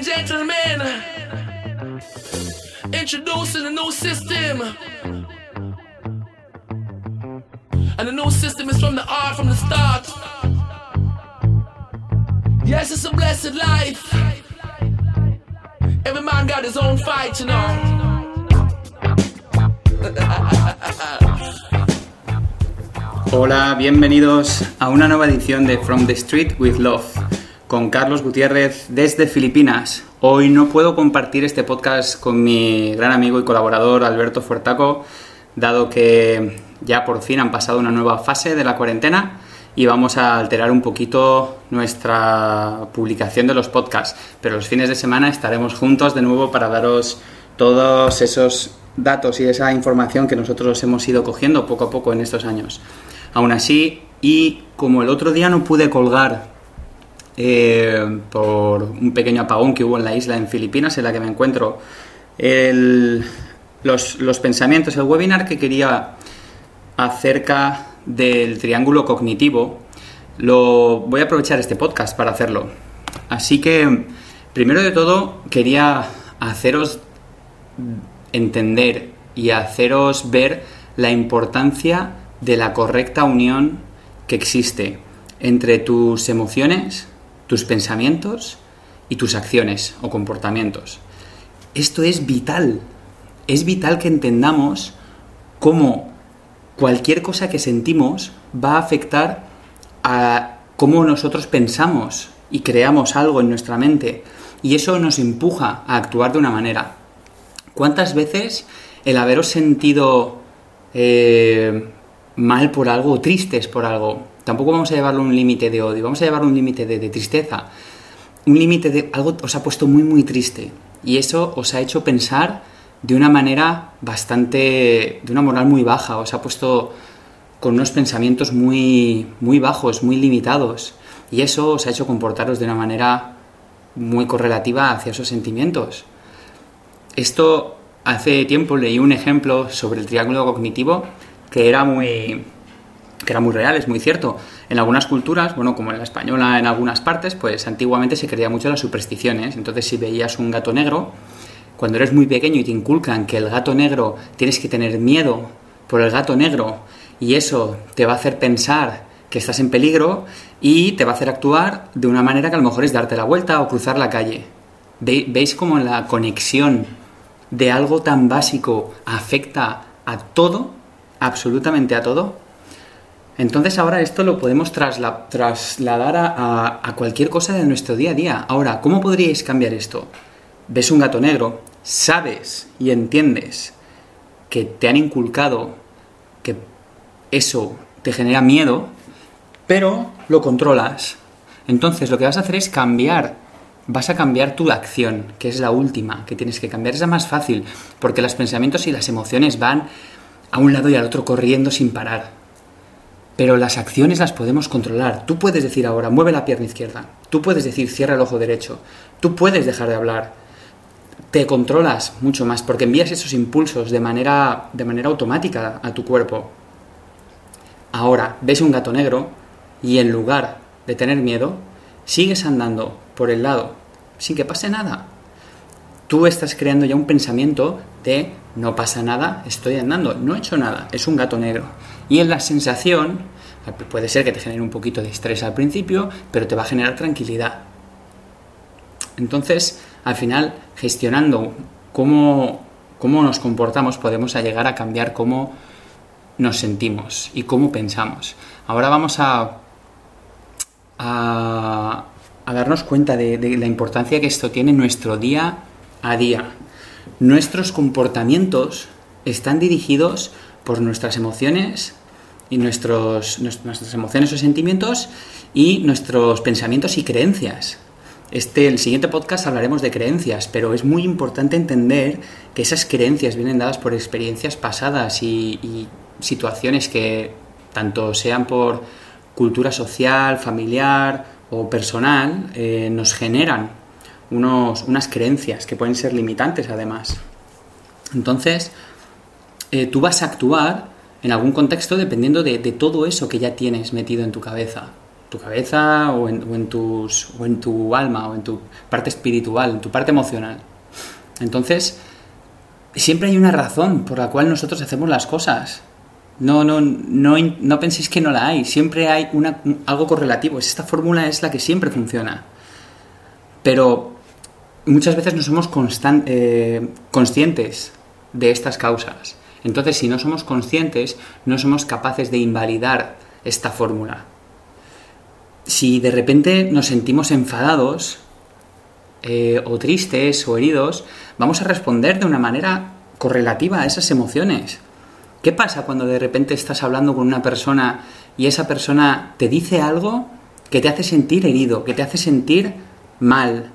and gentlemen, introducing a new system. And the new system is from the art from the start. Yes, it's a blessed life. Every man got his own fight, you know. Hola, bienvenidos a una nueva edición de From the Street with Love con Carlos Gutiérrez desde Filipinas. Hoy no puedo compartir este podcast con mi gran amigo y colaborador Alberto Fuertaco, dado que ya por fin han pasado una nueva fase de la cuarentena y vamos a alterar un poquito nuestra publicación de los podcasts. Pero los fines de semana estaremos juntos de nuevo para daros todos esos datos y esa información que nosotros hemos ido cogiendo poco a poco en estos años. Aún así, y como el otro día no pude colgar eh, por un pequeño apagón que hubo en la isla en Filipinas, en la que me encuentro, los, los pensamientos, el webinar que quería acerca del triángulo cognitivo, lo voy a aprovechar este podcast para hacerlo. Así que, primero de todo, quería haceros entender y haceros ver la importancia de la correcta unión que existe entre tus emociones, tus pensamientos y tus acciones o comportamientos. Esto es vital. Es vital que entendamos cómo cualquier cosa que sentimos va a afectar a cómo nosotros pensamos y creamos algo en nuestra mente. Y eso nos empuja a actuar de una manera. ¿Cuántas veces el haberos sentido eh, mal por algo o tristes por algo, tampoco vamos a llevarlo a un límite de odio, vamos a llevarlo a un límite de, tristeza, un límite de algo os ha puesto muy muy triste. Y eso os ha hecho pensar de una manera bastante, de una moral muy baja, os ha puesto con unos pensamientos muy, muy bajos, muy limitados. Y eso os ha hecho comportaros de una manera muy correlativa hacia esos sentimientos. Esto hace tiempo leí un ejemplo sobre el triángulo cognitivo que era muy que era muy real, es muy cierto. En algunas culturas, bueno, como en la española en algunas partes, pues antiguamente se creía mucho las supersticiones. Entonces, si veías un gato negro, cuando eres muy pequeño y te inculcan que el gato negro tienes que tener miedo por el gato negro y eso te va a hacer pensar que estás en peligro y te va a hacer actuar de una manera que a lo mejor es darte la vuelta o cruzar la calle. ¿Veis cómo la conexión de algo tan básico afecta a todo absolutamente a todo. Entonces ahora esto lo podemos trasladar a, cualquier cosa de nuestro día a día. Ahora, ¿cómo podríais cambiar esto? Ves un gato negro, sabes y entiendes que te han inculcado que eso te genera miedo, pero lo controlas. Entonces lo que vas a hacer es cambiar, vas a cambiar tu acción, que es la última que tienes que cambiar. Es la más fácil, porque los pensamientos y las emociones van a un lado y al otro corriendo sin parar. Pero las acciones las podemos controlar. Tú puedes decir ahora, mueve la pierna izquierda. Tú puedes decir, cierra el ojo derecho. Tú puedes dejar de hablar. Te controlas mucho más porque envías esos impulsos de manera, de manera automática a tu cuerpo. Ahora, ves un gato negro y en lugar de tener miedo, sigues andando por el lado sin que pase nada. Tú estás creando ya un pensamiento de no pasa nada, estoy andando, no he hecho nada, es un gato negro. Y en la sensación, puede ser que te genere un poquito de estrés al principio, pero te va a generar tranquilidad. Entonces, al final, gestionando cómo, cómo nos comportamos, podemos llegar a cambiar cómo nos sentimos y cómo pensamos. Ahora vamos a, a, darnos cuenta de, de la importancia que esto tiene en nuestro día a día. Nuestros comportamientos están dirigidos por nuestras emociones y nuestros, nuestras emociones o sentimientos y nuestros pensamientos y creencias. Este, el siguiente podcast hablaremos de creencias, pero es muy importante entender que esas creencias vienen dadas por experiencias pasadas y, situaciones que tanto sean por cultura social, familiar o personal, eh, nos generan unos, unas creencias que pueden ser limitantes además. Entonces, eh, tú vas a actuar en algún contexto dependiendo de, todo eso que ya tienes metido en tu cabeza. tu cabeza o en, tus, o en tu alma o en tu parte espiritual, en tu parte emocional. Entonces, siempre hay una razón por la cual nosotros hacemos las cosas. No, no, no, no penséis que no la hay. Siempre hay una, algo correlativo. Esta fórmula es la que siempre funciona. Pero muchas veces no somos eh, conscientes de estas causas. Entonces, si no somos conscientes, no somos capaces de invalidar esta fórmula. Si de repente nos sentimos enfadados, eh, o tristes, o heridos, vamos a responder de una manera correlativa a esas emociones. ¿Qué pasa cuando de repente estás hablando con una persona y esa persona te dice algo que te hace sentir herido, que te hace sentir mal,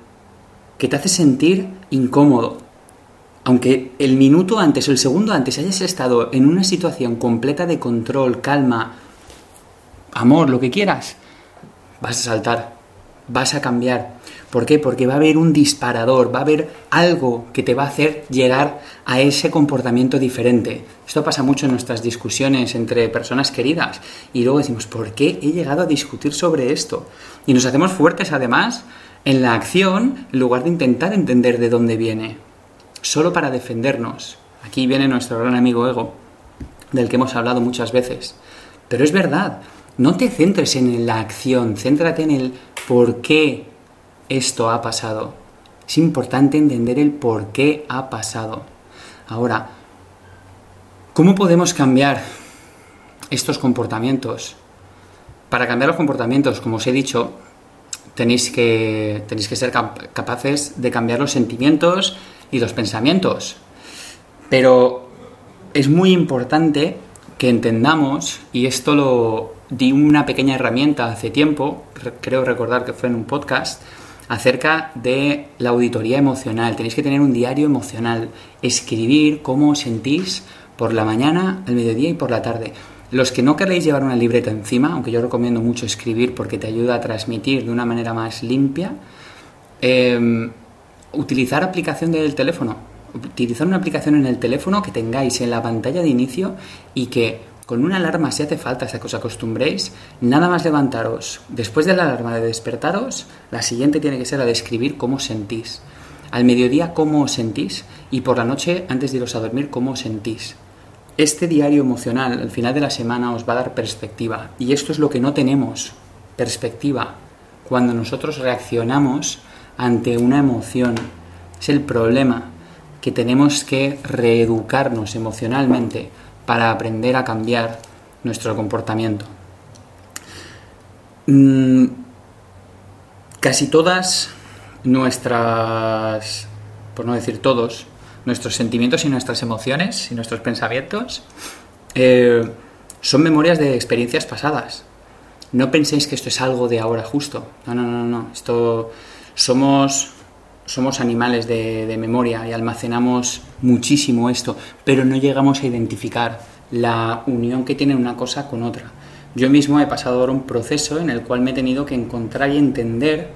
que te hace sentir incómodo? Aunque el minuto antes o el segundo antes hayas estado en una situación completa de control, calma, amor, lo que quieras, vas a saltar, vas a cambiar. ¿Por qué? Porque va a haber un disparador, va a haber algo que te va a hacer llegar a ese comportamiento diferente. Esto pasa mucho en nuestras discusiones entre personas queridas y luego decimos, ¿por qué he llegado a discutir sobre esto? Y nos hacemos fuertes además en la acción en lugar de intentar entender de dónde viene solo para defendernos. Aquí viene nuestro gran amigo ego, del que hemos hablado muchas veces. Pero es verdad, no te centres en la acción, céntrate en el por qué esto ha pasado. Es importante entender el por qué ha pasado. Ahora, ¿cómo podemos cambiar estos comportamientos? Para cambiar los comportamientos, como os he dicho, tenéis que, tenéis que ser capaces de cambiar los sentimientos y los pensamientos. Pero es muy importante que entendamos, y esto lo di una pequeña herramienta hace tiempo, creo recordar que fue en un podcast, acerca de la auditoría emocional. Tenéis que tener un diario emocional, escribir cómo os sentís por la mañana, al mediodía y por la tarde. Los que no queréis llevar una libreta encima, aunque yo recomiendo mucho escribir porque te ayuda a transmitir de una manera más limpia, eh, utilizar aplicación del teléfono. Utilizar una aplicación en el teléfono que tengáis en la pantalla de inicio y que con una alarma, si hace falta, hasta que os acostumbréis, nada más levantaros. Después de la alarma de despertaros, la siguiente tiene que ser la de escribir cómo sentís. Al mediodía, cómo os sentís. Y por la noche, antes de iros a dormir, cómo os sentís. Este diario emocional, al final de la semana, os va a dar perspectiva. Y esto es lo que no tenemos, perspectiva. Cuando nosotros reaccionamos ante una emoción. Es el problema, que tenemos que reeducarnos emocionalmente para aprender a cambiar nuestro comportamiento. Mm, casi todas nuestras, por no decir todos, nuestros sentimientos y nuestras emociones y nuestros pensamientos eh, son memorias de experiencias pasadas. No penséis que esto es algo de ahora justo. No, no, no, no. Esto somos, somos animales de, memoria y almacenamos muchísimo esto, pero no llegamos a identificar la unión que tiene una cosa con otra. Yo mismo he pasado ahora un proceso en el cual me he tenido que encontrar y entender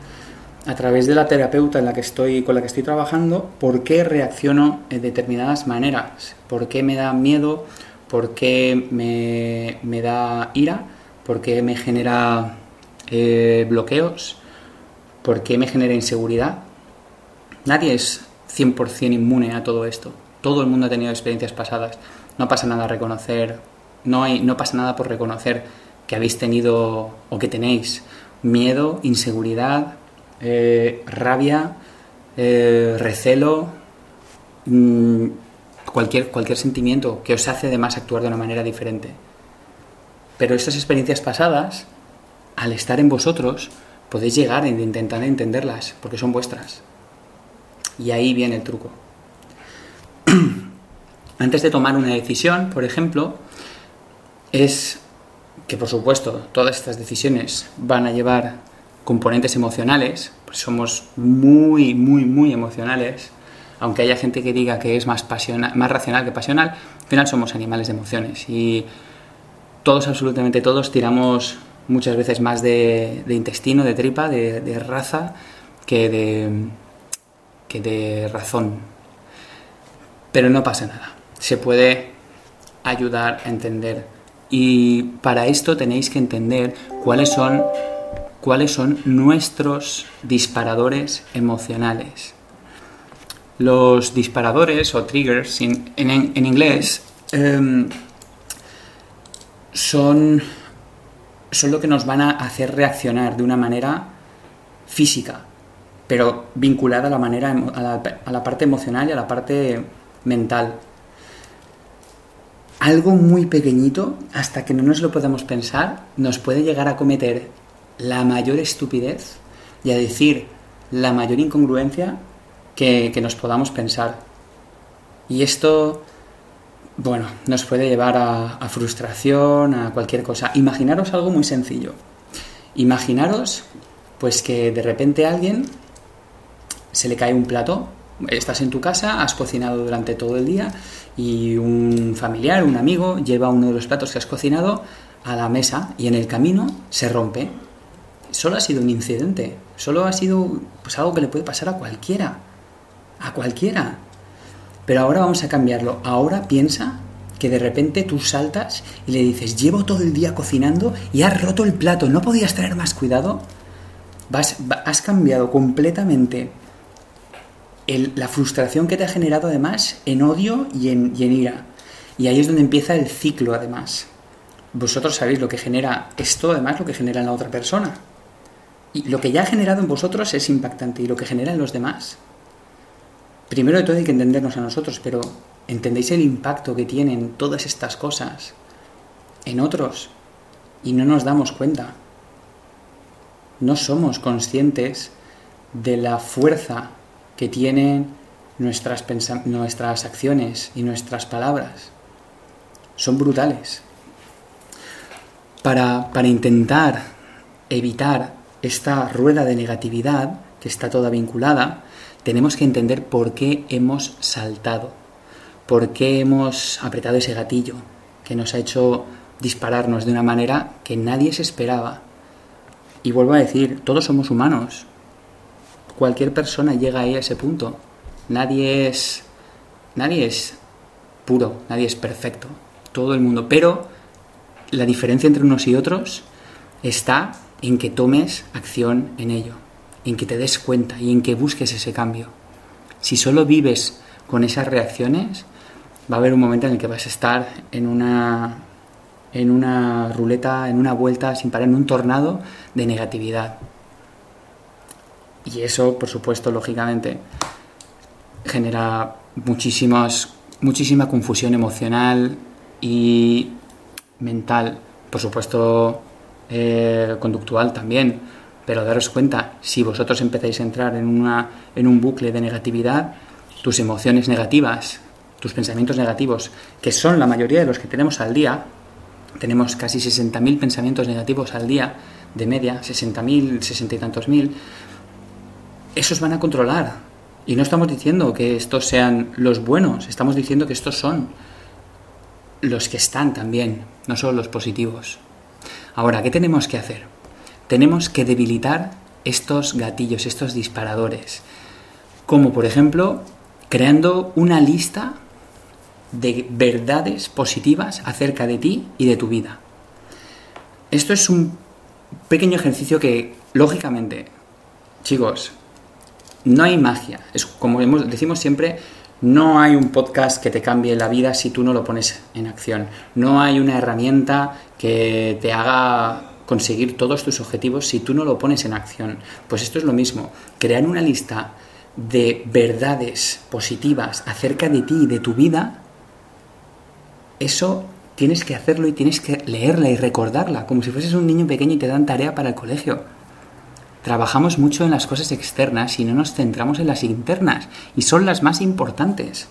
a través de la terapeuta en la que estoy, con la que estoy trabajando por qué reacciono de determinadas maneras, por qué me da miedo, por qué me, da ira, por qué me genera eh, bloqueos ¿Por qué me genera inseguridad? Nadie es 100% inmune a todo esto. Todo el mundo ha tenido experiencias pasadas. No pasa nada reconocer, no, hay, no pasa nada por reconocer que habéis tenido o que tenéis miedo, inseguridad, eh, rabia, eh, recelo, mm, cualquier, cualquier sentimiento que os hace además actuar de una manera diferente. Pero estas experiencias pasadas, al estar en vosotros, podéis llegar e intentar entenderlas, porque son vuestras. Y ahí viene el truco. Antes de tomar una decisión, por ejemplo, es que por supuesto todas estas decisiones van a llevar componentes emocionales, pues somos muy, muy, muy emocionales, aunque haya gente que diga que es más, racional que pasional, al final somos animales de emociones y todos, absolutamente todos, tiramos muchas veces más de, intestino, de tripa, de, raza, que de, que de razón. Pero no pasa nada. Se puede ayudar a entender. Y para esto tenéis que entender cuáles son cuáles son nuestros disparadores emocionales. Los disparadores o triggers en, inglés em, son, son lo que nos van a hacer reaccionar de una manera física, pero vinculada a la, manera, a la parte emocional y a la parte mental algo muy pequeñito, hasta que no nos lo podamos pensar, nos puede llegar a cometer la mayor estupidez y a decir la mayor incongruencia que, nos podamos pensar. Y esto, bueno, nos puede llevar a, a frustración, a cualquier cosa. Imaginaros algo muy sencillo. Imaginaros, pues que de repente a alguien se le cae un plato estás en tu casa, has cocinado durante todo el día y un familiar, un amigo, lleva uno de los platos que has cocinado a la mesa y en el camino se rompe. Solo ha sido un incidente, solo ha sido pues, algo que le puede pasar a cualquiera, a cualquiera. Pero ahora vamos a cambiarlo. Ahora piensa que de repente tú saltas y le dices, llevo todo el día cocinando y has roto el plato, ¿no podías tener más cuidado? Vas, has cambiado completamente la frustración que te ha generado además en odio y en, ira. Y ahí es donde empieza el ciclo además. Vosotros sabéis lo que genera esto, además lo que genera en la otra persona. Y lo que ya ha generado en vosotros es impactante y lo que genera en los demás. Primero de todo hay que entendernos a nosotros, pero ¿entendéis el impacto que tienen todas estas cosas en otros? Y no nos damos cuenta. No somos conscientes de la fuerza que tienen nuestras, nuestras acciones y nuestras palabras. Son brutales. Para, para intentar evitar esta rueda de negatividad, que está toda vinculada, tenemos que entender por qué hemos saltado, por qué hemos apretado ese gatillo que nos ha hecho dispararnos de una manera que nadie se esperaba. Y vuelvo a decir, todos somos humanos, cualquier persona llega ahí a ese punto. Nadie es, nadie es puro, nadie es perfecto, todo el mundo. Pero la diferencia entre unos y otros está en que tomes acción en ello, en que te des cuenta y en que busques ese cambio. Si solo vives con esas reacciones, va a haber un momento en el que vas a estar en una en una ruleta, en una vuelta sin parar, en un tornado de negatividad. Y eso, por supuesto, lógicamente, genera muchísimas, muchísima confusión emocional y mental, por supuesto, eh, conductual también. Pero daros cuenta, si vosotros empezáis a entrar en, una, en un bucle de negatividad, tus emociones negativas, tus pensamientos negativos, que son la mayoría de los que tenemos al día, tenemos casi 60.000 pensamientos negativos al día, de media, 60.000, 60 y tantos mil, esos van a controlar. Y no estamos diciendo que estos sean los buenos, estamos diciendo que estos son los que están también, no solo los positivos. Ahora, ¿qué tenemos que hacer? Tenemos que debilitar estos gatillos, estos disparadores, como por ejemplo creando una lista de verdades positivas acerca de ti y de tu vida. Esto es un pequeño ejercicio que, lógicamente, chicos, no hay magia. Es como decimos siempre, no hay un podcast que te cambie la vida si tú no lo pones en acción. No hay una herramienta que te haga conseguir todos tus objetivos si tú no lo pones en acción. Pues esto es lo mismo. Crear una lista de verdades positivas acerca de ti y de tu vida, eso tienes que hacerlo y tienes que leerla y recordarla, como si fueses un niño pequeño y te dan tarea para el colegio. Trabajamos mucho en las cosas externas y no nos centramos en las internas, y son las más importantes.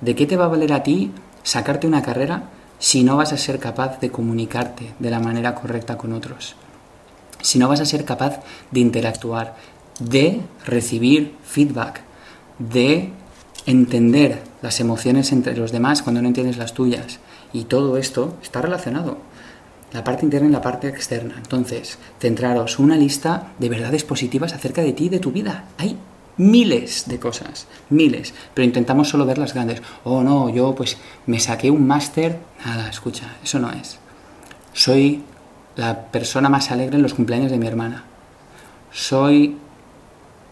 ¿De qué te va a valer a ti sacarte una carrera si no vas a ser capaz de comunicarte de la manera correcta con otros? Si no vas a ser capaz de interactuar, de recibir feedback, de entender las emociones entre los demás cuando no entiendes las tuyas. Y todo esto está relacionado la parte interna y la parte externa. Entonces, centraros una lista de verdades positivas acerca de ti y de tu vida. Hay miles de cosas, miles, pero intentamos solo ver las grandes. Oh, no, yo pues me saqué un máster. Nada, escucha, eso no es. Soy la persona más alegre en los cumpleaños de mi hermana. Soy...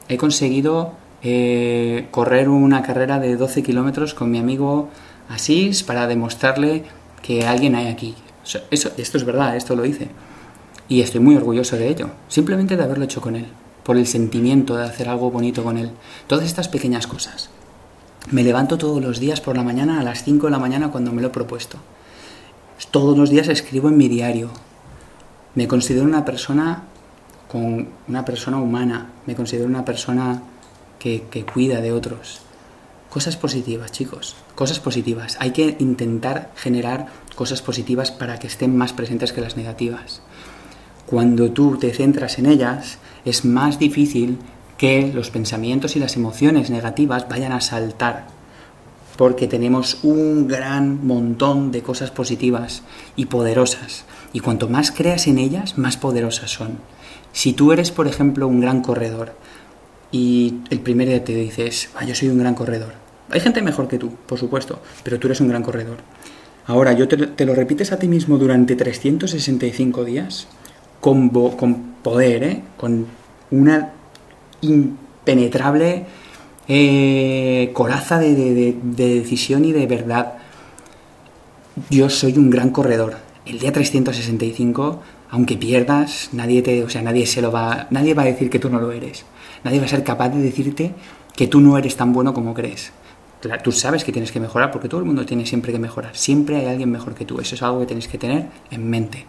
He conseguido eh, correr una carrera de 12 kilómetros con mi amigo Asís para demostrarle que alguien hay aquí. Eso, esto es verdad, esto lo hice. Y estoy muy orgulloso de ello, simplemente de haberlo hecho con él, por el sentimiento de hacer algo bonito con él. Todas estas pequeñas cosas. Me levanto todos los días por la mañana a las 5 de la mañana cuando me lo he propuesto. Todos los días escribo en mi diario. Me considero una persona con una persona humana, me considero una persona que, que cuida de otros. Cosas positivas, chicos, cosas positivas. Hay que intentar generar cosas positivas para que estén más presentes que las negativas. Cuando tú te centras en ellas, es más difícil que los pensamientos y las emociones negativas vayan a saltar, porque tenemos un gran montón de cosas positivas y poderosas, y cuanto más creas en ellas, más poderosas son. Si tú eres, por ejemplo, un gran corredor, y el primer día te dices, ah, yo soy un gran corredor. Hay gente mejor que tú, por supuesto, pero tú eres un gran corredor. Ahora, yo te, lo repites a ti mismo durante 365 días, con, poder, ¿eh? con una impenetrable eh, coraza de, de, decisión y de verdad. Yo soy un gran corredor. El día 365, aunque pierdas, nadie te, o sea, nadie se lo va, nadie va a decir que tú no lo eres. Nadie va a ser capaz de decirte que tú no eres tan bueno como crees. Tú sabes que tienes que mejorar porque todo el mundo tiene siempre que mejorar. Siempre hay alguien mejor que tú. Eso es algo que tienes que tener en mente.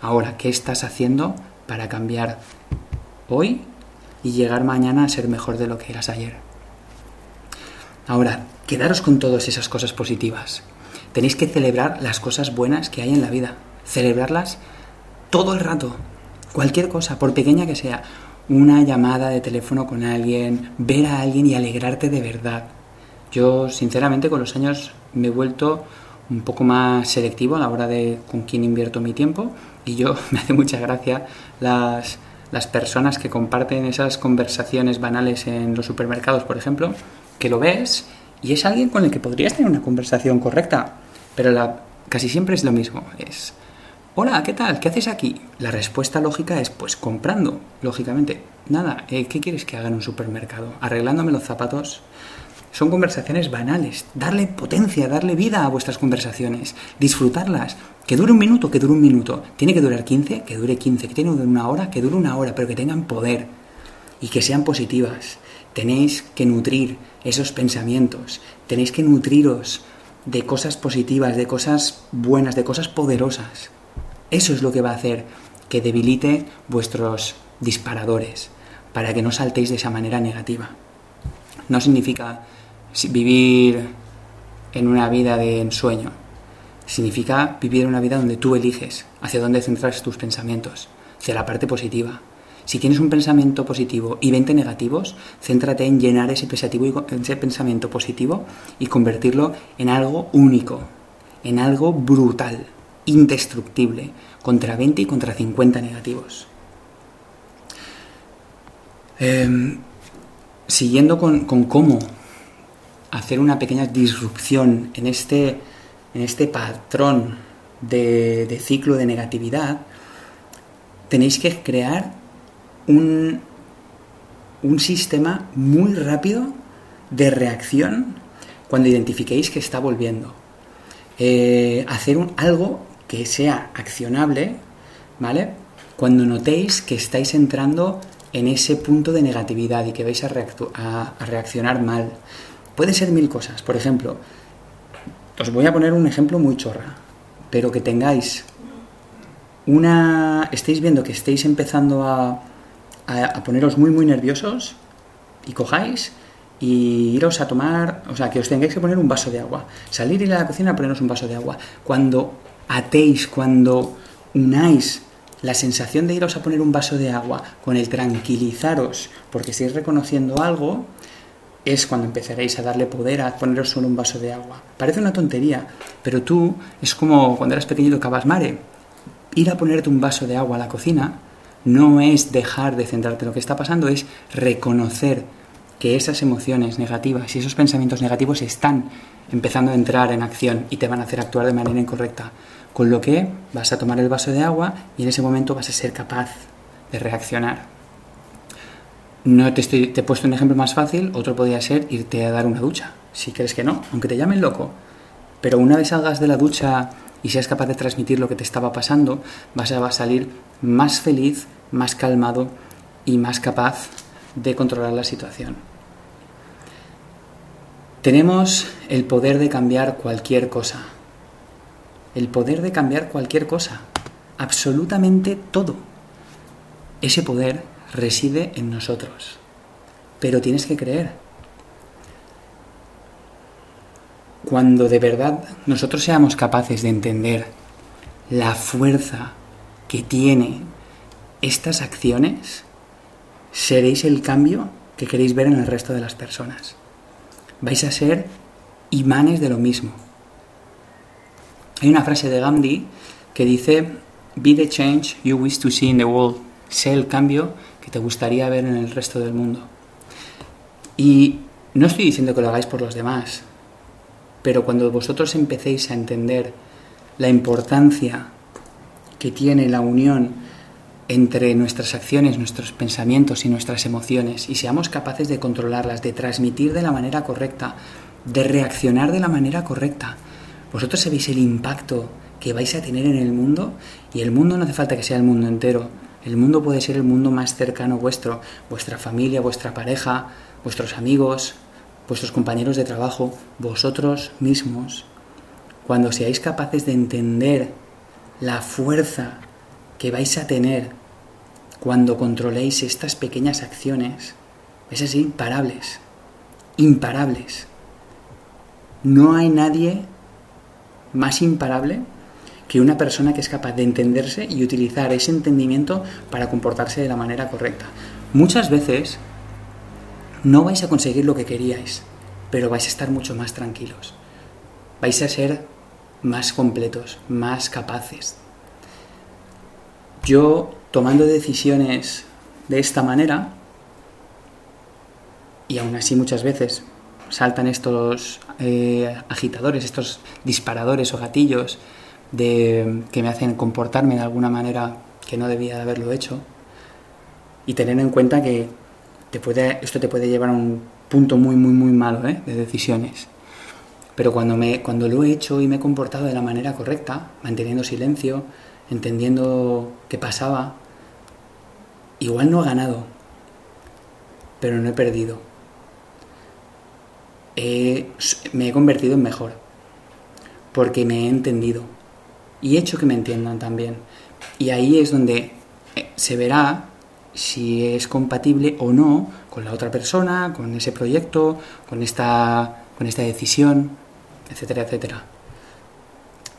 Ahora, ¿qué estás haciendo para cambiar hoy y llegar mañana a ser mejor de lo que eras ayer? Ahora, quedaros con todas esas cosas positivas. Tenéis que celebrar las cosas buenas que hay en la vida. Celebrarlas todo el rato. Cualquier cosa, por pequeña que sea una llamada de teléfono con alguien, ver a alguien y alegrarte de verdad. Yo, sinceramente, con los años me he vuelto un poco más selectivo a la hora de con quién invierto mi tiempo y yo me hace mucha gracia las, las personas que comparten esas conversaciones banales en los supermercados, por ejemplo, que lo ves y es alguien con el que podrías tener una conversación correcta, pero la, casi siempre es lo mismo, es Hola, ¿qué tal? ¿Qué haces aquí? La respuesta lógica es, pues comprando, lógicamente. Nada, eh, ¿qué quieres que haga en un supermercado? ¿Arreglándome los zapatos? Son conversaciones banales. Darle potencia, darle vida a vuestras conversaciones. Disfrutarlas. Que dure un minuto, que dure un minuto. Tiene que durar 15, que dure 15. Que tiene que durar una hora, que dure una hora, pero que tengan poder. Y que sean positivas. Tenéis que nutrir esos pensamientos. Tenéis que nutriros de cosas positivas, de cosas buenas, de cosas poderosas. Eso es lo que va a hacer que debilite vuestros disparadores, para que no saltéis de esa manera negativa. No significa vivir en una vida de ensueño, significa vivir una vida donde tú eliges hacia dónde centrar tus pensamientos, hacia la parte positiva. Si tienes un pensamiento positivo y 20 negativos, céntrate en llenar ese, pensamiento positivo y convertirlo en algo único, en algo brutal indestructible, contra 20 y contra 50 negativos. Em, siguiendo con, cómo hacer una pequeña disrupción en este, en este patrón de, de ciclo de negatividad, tenéis que crear un, un sistema muy rápido de reacción cuando identifiquéis que está volviendo. Eh, hacer un, algo que sea accionable, ¿vale? Cuando notéis que estáis entrando en ese punto de negatividad y que vais a, a, reaccionar mal. Puede ser mil cosas. Por ejemplo, os voy a poner un ejemplo muy chorra, pero que tengáis una... estéis viendo que estéis empezando a, a poneros muy muy nerviosos y cojáis y iros a tomar, o sea, que os tengáis que poner un vaso de agua. Salir y ir a la cocina a poneros un vaso de agua. Cuando atéis, cuando unáis la sensación de iros a poner un vaso de agua con el tranquilizaros porque estáis reconociendo algo, es cuando empezaréis a darle poder a poneros solo un vaso de agua. Parece una tontería, pero tú es como cuando eras pequeñito cabasmare. Ir a ponerte un vaso de agua a la cocina no es dejar de centrarte en lo que está pasando, es reconocer que esas emociones negativas y esos pensamientos negativos están empezando a entrar en acción y te van a hacer actuar de manera incorrecta. Con lo que vas a tomar el vaso de agua y en ese momento vas a ser capaz de reaccionar. No te, estoy, te he puesto un ejemplo más fácil, otro podría ser irte a dar una ducha, si crees que no, aunque te llamen loco. Pero una vez salgas de la ducha y seas capaz de transmitir lo que te estaba pasando, vas a salir más feliz, más calmado y más capaz de controlar la situación. Tenemos el poder de cambiar cualquier cosa. El poder de cambiar cualquier cosa. Absolutamente todo. Ese poder reside en nosotros. Pero tienes que creer. Cuando de verdad nosotros seamos capaces de entender la fuerza que tiene estas acciones, seréis el cambio que queréis ver en el resto de las personas. Vais a ser imanes de lo mismo. Hay una frase de Gandhi que dice, Be the change you wish to see in the world. Sé el cambio que te gustaría ver en el resto del mundo. Y no estoy diciendo que lo hagáis por los demás, pero cuando vosotros empecéis a entender la importancia que tiene la unión entre nuestras acciones, nuestros pensamientos y nuestras emociones y seamos capaces de controlarlas, de transmitir de la manera correcta, de reaccionar de la manera correcta. Vosotros sabéis el impacto que vais a tener en el mundo y el mundo no hace falta que sea el mundo entero. El mundo puede ser el mundo más cercano vuestro, vuestra familia, vuestra pareja, vuestros amigos, vuestros compañeros de trabajo, vosotros mismos. Cuando seáis capaces de entender la fuerza que vais a tener cuando controléis estas pequeñas acciones, vais a ser imparables, imparables. No hay nadie más imparable que una persona que es capaz de entenderse y utilizar ese entendimiento para comportarse de la manera correcta. Muchas veces no vais a conseguir lo que queríais, pero vais a estar mucho más tranquilos. Vais a ser más completos, más capaces. Yo, tomando decisiones de esta manera, y aún así muchas veces saltan estos eh, agitadores, estos disparadores o gatillos de, que me hacen comportarme de alguna manera que no debía de haberlo hecho, y tener en cuenta que te esto te puede llevar a un punto muy, muy, muy malo ¿eh? de decisiones. Pero cuando, me, cuando lo he hecho y me he comportado de la manera correcta, manteniendo silencio, entendiendo qué pasaba, igual no he ganado, pero no he perdido. me he convertido en mejor, porque me he entendido y he hecho que me entiendan también. Y ahí es donde eh, se verá si es compatible o no con la otra persona, con ese proyecto, con esta, con esta decisión etcétera, etcétera.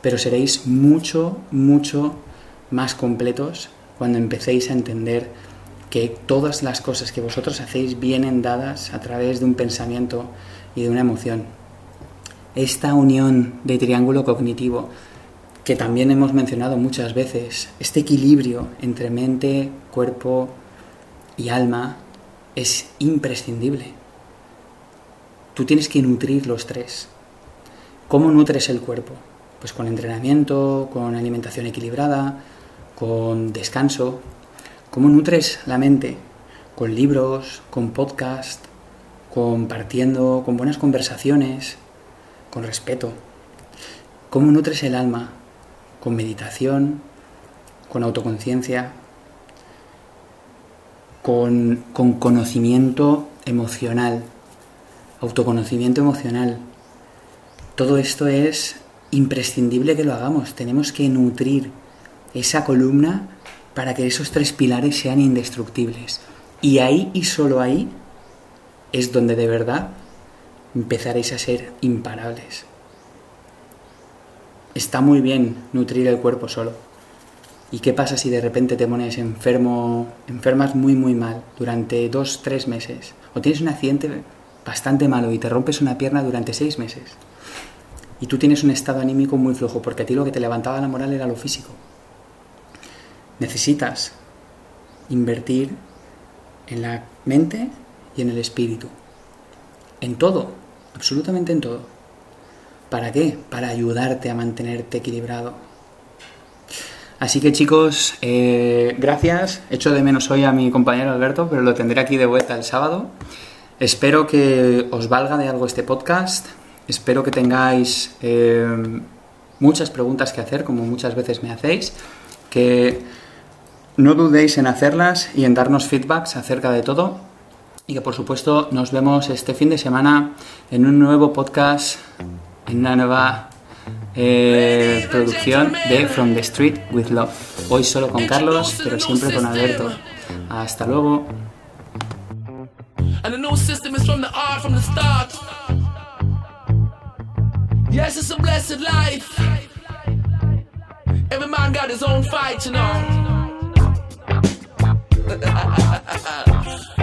Pero seréis mucho, mucho más completos cuando empecéis a entender que todas las cosas que vosotros hacéis vienen dadas a través de un pensamiento y de una emoción. Esta unión de triángulo cognitivo que también hemos mencionado muchas veces, este equilibrio entre mente, cuerpo y alma es imprescindible. Tú tienes que nutrir los tres. ¿Cómo nutres el cuerpo? Pues con entrenamiento, con alimentación equilibrada, con descanso. ¿Cómo nutres la mente? Con libros, con podcast, compartiendo, con buenas conversaciones, con respeto. ¿Cómo nutres el alma? Con meditación, con autoconciencia, con, con conocimiento emocional, autoconocimiento emocional, todo esto es imprescindible que lo hagamos. Tenemos que nutrir esa columna para que esos tres pilares sean indestructibles. Y ahí y solo ahí es donde de verdad empezaréis a ser imparables. Está muy bien nutrir el cuerpo solo. ¿Y qué pasa si de repente te pones enfermo, enfermas muy muy mal durante dos, tres meses? O tienes un accidente bastante malo y te rompes una pierna durante seis meses y tú tienes un estado anímico muy flojo, porque a ti lo que te levantaba la moral era lo físico. Necesitas invertir en la mente y en el espíritu. En todo, absolutamente en todo. ¿Para qué? Para ayudarte a mantenerte equilibrado. Así que chicos, eh, gracias. Echo de menos hoy a mi compañero Alberto, pero lo tendré aquí de vuelta el sábado. Espero que os valga de algo este podcast. Espero que tengáis eh, muchas preguntas que hacer, como muchas veces me hacéis. Que no dudéis en hacerlas y en darnos feedbacks acerca de todo. Y que por supuesto nos vemos este fin de semana en un nuevo podcast, en una nueva eh, producción de From the Street with Love. Hoy solo con Carlos, pero siempre con Alberto. Hasta luego. Yes, it's a blessed life. Every man got his own fight, you know.